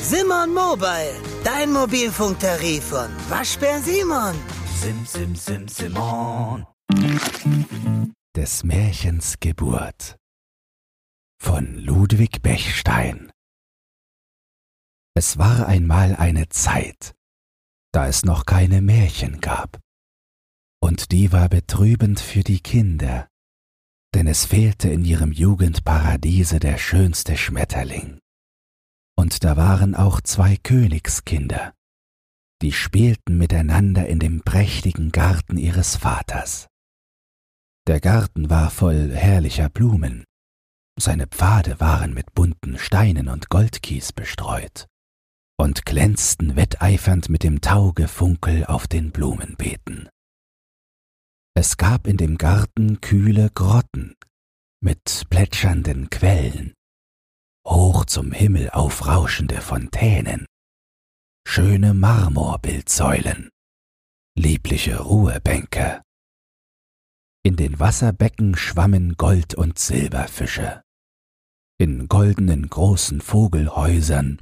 Simon Mobile, dein Mobilfunktarif von Waschbär Simon. Sim, sim, sim, Simon. Des Märchens Geburt von Ludwig Bechstein Es war einmal eine Zeit, da es noch keine Märchen gab. Und die war betrübend für die Kinder, denn es fehlte in ihrem Jugendparadiese der schönste Schmetterling. Und da waren auch zwei Königskinder, die spielten miteinander in dem prächtigen Garten ihres Vaters. Der Garten war voll herrlicher Blumen, seine Pfade waren mit bunten Steinen und Goldkies bestreut und glänzten wetteifernd mit dem Taugefunkel auf den Blumenbeeten. Es gab in dem Garten kühle Grotten mit plätschernden Quellen, hoch zum Himmel aufrauschende Fontänen, schöne Marmorbildsäulen, liebliche Ruhebänke. In den Wasserbecken schwammen Gold- und Silberfische. In goldenen großen Vogelhäusern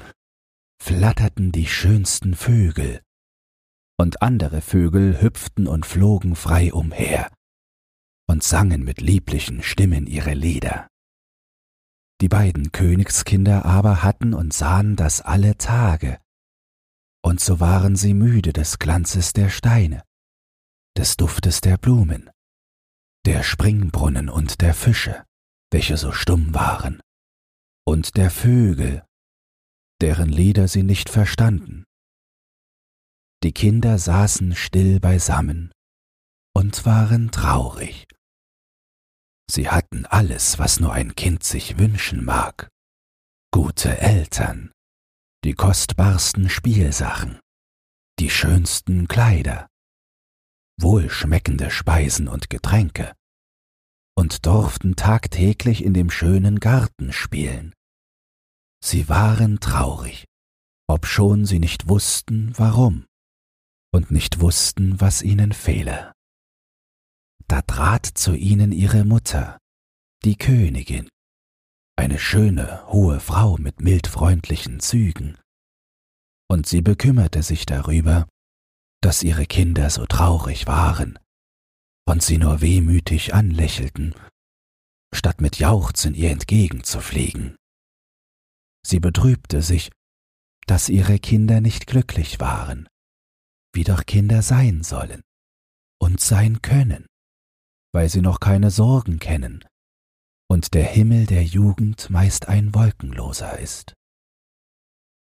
flatterten die schönsten Vögel und andere Vögel hüpften und flogen frei umher und sangen mit lieblichen Stimmen ihre Lieder. Die beiden Königskinder aber hatten und sahen das alle Tage, und so waren sie müde des Glanzes der Steine, des Duftes der Blumen, der Springbrunnen und der Fische, welche so stumm waren, und der Vögel, deren Lieder sie nicht verstanden die Kinder saßen still beisammen und waren traurig. Sie hatten alles, was nur ein Kind sich wünschen mag. Gute Eltern, die kostbarsten Spielsachen, die schönsten Kleider, wohlschmeckende Speisen und Getränke, und durften tagtäglich in dem schönen Garten spielen. Sie waren traurig, obschon sie nicht wussten, warum und nicht wussten, was ihnen fehle. Da trat zu ihnen ihre Mutter, die Königin, eine schöne, hohe Frau mit mildfreundlichen Zügen, und sie bekümmerte sich darüber, dass ihre Kinder so traurig waren und sie nur wehmütig anlächelten, statt mit Jauchzen ihr entgegenzufliegen. Sie betrübte sich, dass ihre Kinder nicht glücklich waren wie doch Kinder sein sollen und sein können, weil sie noch keine Sorgen kennen und der Himmel der Jugend meist ein wolkenloser ist.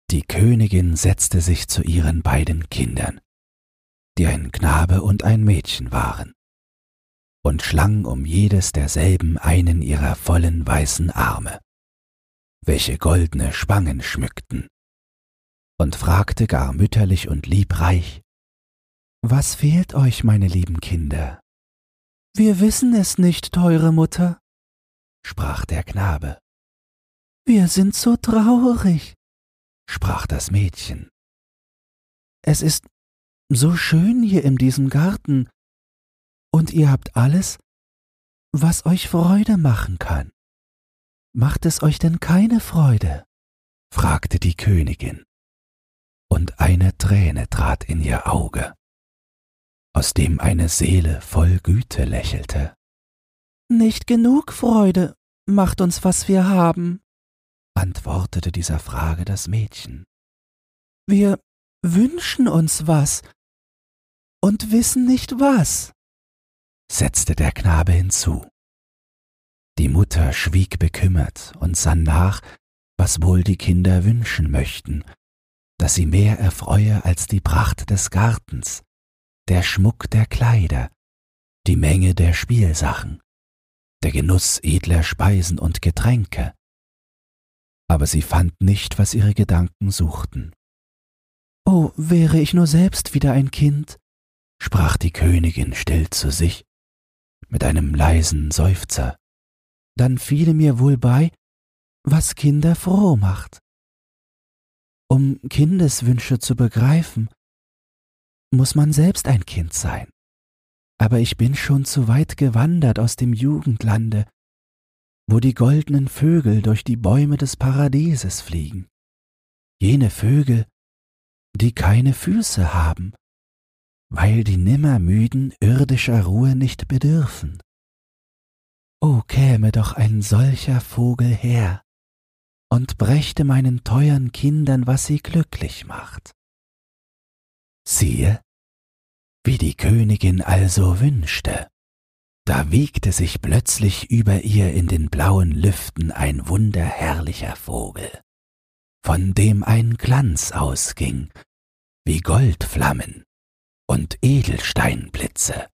Die Königin setzte sich zu ihren beiden Kindern, die ein Knabe und ein Mädchen waren, und schlang um jedes derselben einen ihrer vollen weißen Arme, welche goldene Spangen schmückten, und fragte gar mütterlich und liebreich, was fehlt euch, meine lieben Kinder? Wir wissen es nicht, teure Mutter, sprach der Knabe. Wir sind so traurig, sprach das Mädchen. Es ist so schön hier in diesem Garten, und ihr habt alles, was euch Freude machen kann. Macht es euch denn keine Freude? fragte die Königin, und eine Träne trat in ihr Auge aus dem eine Seele voll Güte lächelte. Nicht genug Freude macht uns, was wir haben, antwortete dieser Frage das Mädchen. Wir wünschen uns was und wissen nicht was, setzte der Knabe hinzu. Die Mutter schwieg bekümmert und sann nach, was wohl die Kinder wünschen möchten, dass sie mehr erfreue als die Pracht des Gartens, der Schmuck der Kleider, die Menge der Spielsachen, der Genuss edler Speisen und Getränke. Aber sie fand nicht, was ihre Gedanken suchten. Oh, wäre ich nur selbst wieder ein Kind, sprach die Königin still zu sich, mit einem leisen Seufzer. Dann fiele mir wohl bei, was Kinder froh macht. Um Kindeswünsche zu begreifen, muss man selbst ein Kind sein. Aber ich bin schon zu weit gewandert aus dem Jugendlande, wo die goldenen Vögel durch die Bäume des Paradieses fliegen. Jene Vögel, die keine Füße haben, weil die nimmermüden irdischer Ruhe nicht bedürfen. O käme doch ein solcher Vogel her und brächte meinen teuern Kindern, was sie glücklich macht. Siehe, wie die Königin also wünschte, da wiegte sich plötzlich über ihr in den blauen Lüften ein wunderherrlicher Vogel, von dem ein Glanz ausging, wie Goldflammen und Edelsteinblitze.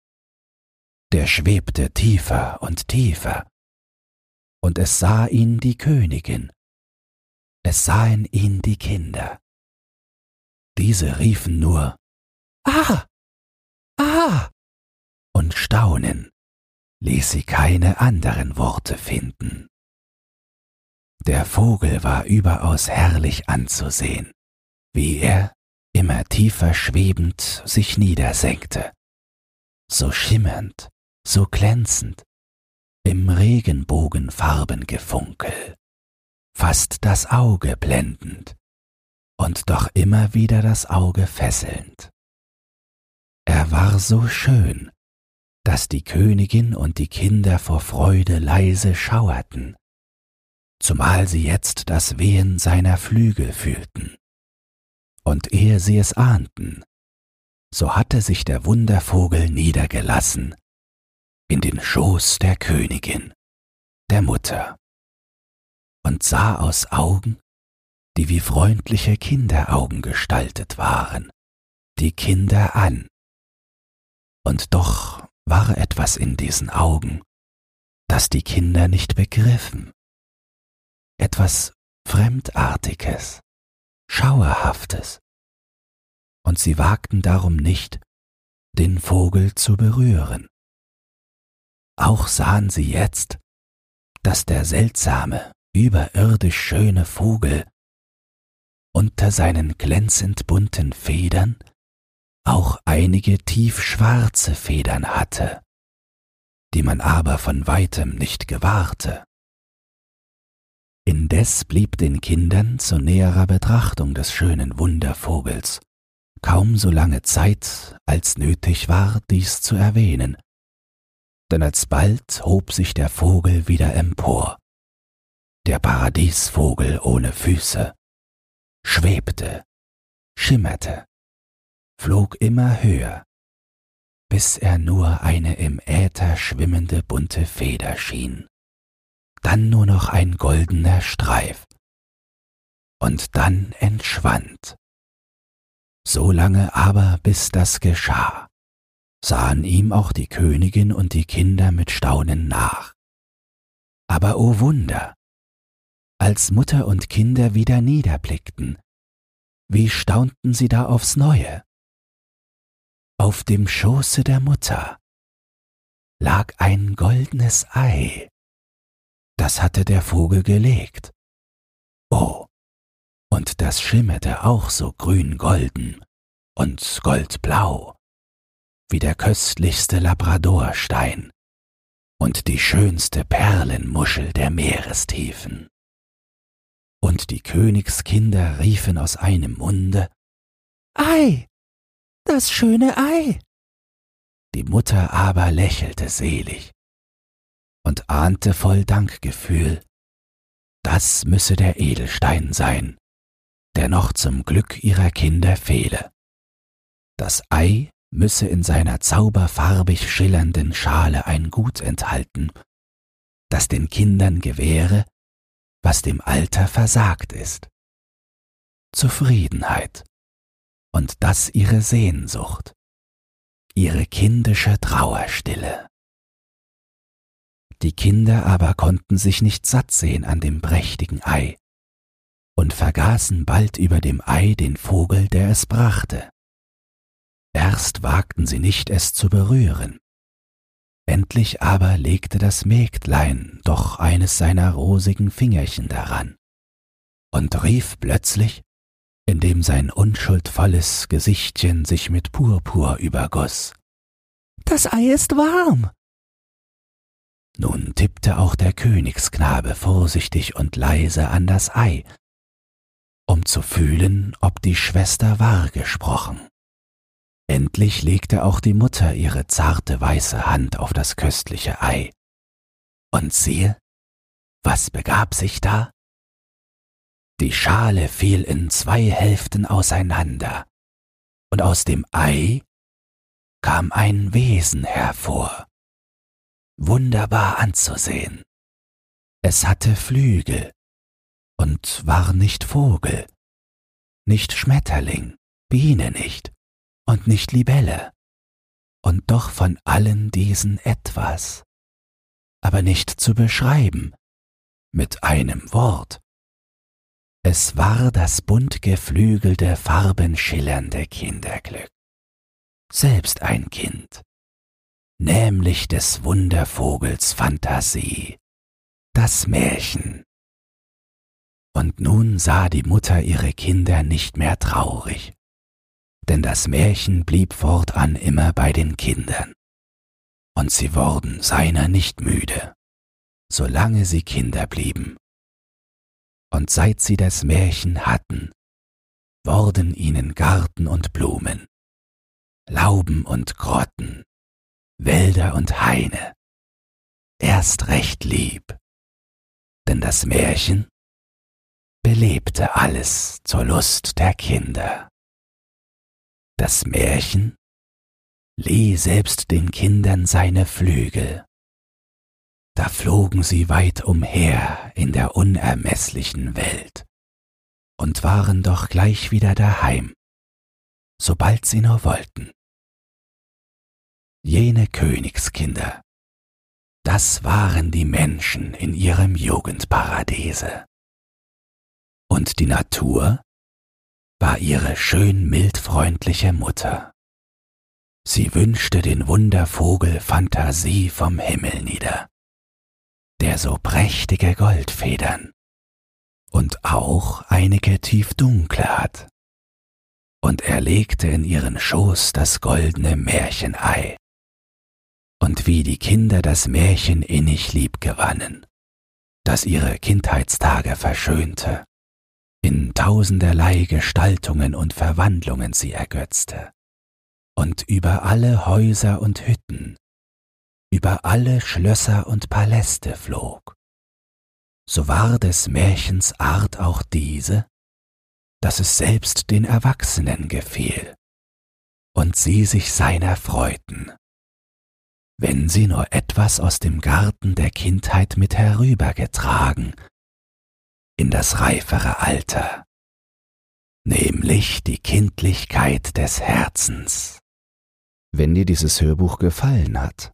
Der schwebte tiefer und tiefer, und es sah ihn die Königin, es sahen ihn die Kinder. Diese riefen nur Ah, ah, und staunen ließ sie keine anderen Worte finden. Der Vogel war überaus herrlich anzusehen, wie er, immer tiefer schwebend, sich niedersenkte, so schimmernd, so glänzend, im Regenbogenfarbengefunkel, fast das Auge blendend und doch immer wieder das Auge fesselnd. Er war so schön, dass die Königin und die Kinder vor Freude leise schauerten, zumal sie jetzt das Wehen seiner Flügel fühlten. Und ehe sie es ahnten, so hatte sich der Wundervogel niedergelassen in den Schoß der Königin, der Mutter, und sah aus Augen, die wie freundliche Kinderaugen gestaltet waren, die Kinder an. Und doch war etwas in diesen Augen, das die Kinder nicht begriffen. Etwas Fremdartiges, Schauerhaftes. Und sie wagten darum nicht, den Vogel zu berühren. Auch sahen sie jetzt, dass der seltsame, überirdisch schöne Vogel unter seinen glänzend bunten Federn auch einige tiefschwarze Federn hatte, die man aber von weitem nicht gewahrte. Indes blieb den Kindern zu näherer Betrachtung des schönen Wundervogels kaum so lange Zeit, als nötig war, dies zu erwähnen, denn alsbald hob sich der Vogel wieder empor, der Paradiesvogel ohne Füße, schwebte, schimmerte, flog immer höher, bis er nur eine im Äther schwimmende bunte Feder schien, dann nur noch ein goldener Streif, und dann entschwand. So lange aber, bis das geschah, sahen ihm auch die Königin und die Kinder mit Staunen nach. Aber o oh Wunder, als Mutter und Kinder wieder niederblickten, wie staunten sie da aufs neue auf dem Schoße der Mutter lag ein goldenes Ei. Das hatte der Vogel gelegt. Oh, und das schimmerte auch so grün-golden und goldblau wie der köstlichste Labradorstein und die schönste Perlenmuschel der Meerestiefen. Und die Königskinder riefen aus einem Munde Ei, das schöne Ei. Die Mutter aber lächelte selig und ahnte voll Dankgefühl, das müsse der Edelstein sein, der noch zum Glück ihrer Kinder fehle. Das Ei müsse in seiner zauberfarbig schillernden Schale ein Gut enthalten, das den Kindern gewähre, was dem Alter versagt ist. Zufriedenheit und das ihre Sehnsucht, ihre kindische Trauerstille. Die Kinder aber konnten sich nicht satt sehen an dem prächtigen Ei und vergaßen bald über dem Ei den Vogel, der es brachte. Erst wagten sie nicht, es zu berühren. Endlich aber legte das Mägdlein doch eines seiner rosigen Fingerchen daran und rief plötzlich indem sein unschuldvolles Gesichtchen sich mit Purpur übergoss. Das Ei ist warm. Nun tippte auch der Königsknabe vorsichtig und leise an das Ei, um zu fühlen, ob die Schwester wahr gesprochen. Endlich legte auch die Mutter ihre zarte weiße Hand auf das köstliche Ei. Und siehe, was begab sich da? Die Schale fiel in zwei Hälften auseinander, und aus dem Ei kam ein Wesen hervor, wunderbar anzusehen. Es hatte Flügel und war nicht Vogel, nicht Schmetterling, Biene nicht und nicht Libelle, und doch von allen diesen etwas, aber nicht zu beschreiben, mit einem Wort. Es war das bunt geflügelte, farbenschillernde Kinderglück. Selbst ein Kind, nämlich des Wundervogels Fantasie, das Märchen. Und nun sah die Mutter ihre Kinder nicht mehr traurig, denn das Märchen blieb fortan immer bei den Kindern, und sie wurden seiner nicht müde, solange sie Kinder blieben und seit sie das Märchen hatten, wurden ihnen Garten und Blumen, Lauben und Grotten, Wälder und Haine erst recht lieb, denn das Märchen belebte alles zur Lust der Kinder. Das Märchen lieh selbst den Kindern seine Flügel da flogen sie weit umher in der unermeßlichen Welt und waren doch gleich wieder daheim, sobald sie nur wollten. Jene Königskinder, das waren die Menschen in ihrem Jugendparadiese. Und die Natur war ihre schön mildfreundliche Mutter. Sie wünschte den Wundervogel Fantasie vom Himmel nieder der so prächtige Goldfedern und auch einige tief dunkle hat. Und er legte in ihren Schoß das goldene Märchenei. Und wie die Kinder das Märchen innig lieb gewannen, das ihre Kindheitstage verschönte, in tausenderlei Gestaltungen und Verwandlungen sie ergötzte, und über alle Häuser und Hütten über alle Schlösser und Paläste flog. So war des Märchens Art auch diese, dass es selbst den Erwachsenen gefiel und sie sich seiner freuten, wenn sie nur etwas aus dem Garten der Kindheit mit herübergetragen in das reifere Alter, nämlich die Kindlichkeit des Herzens. Wenn dir dieses Hörbuch gefallen hat,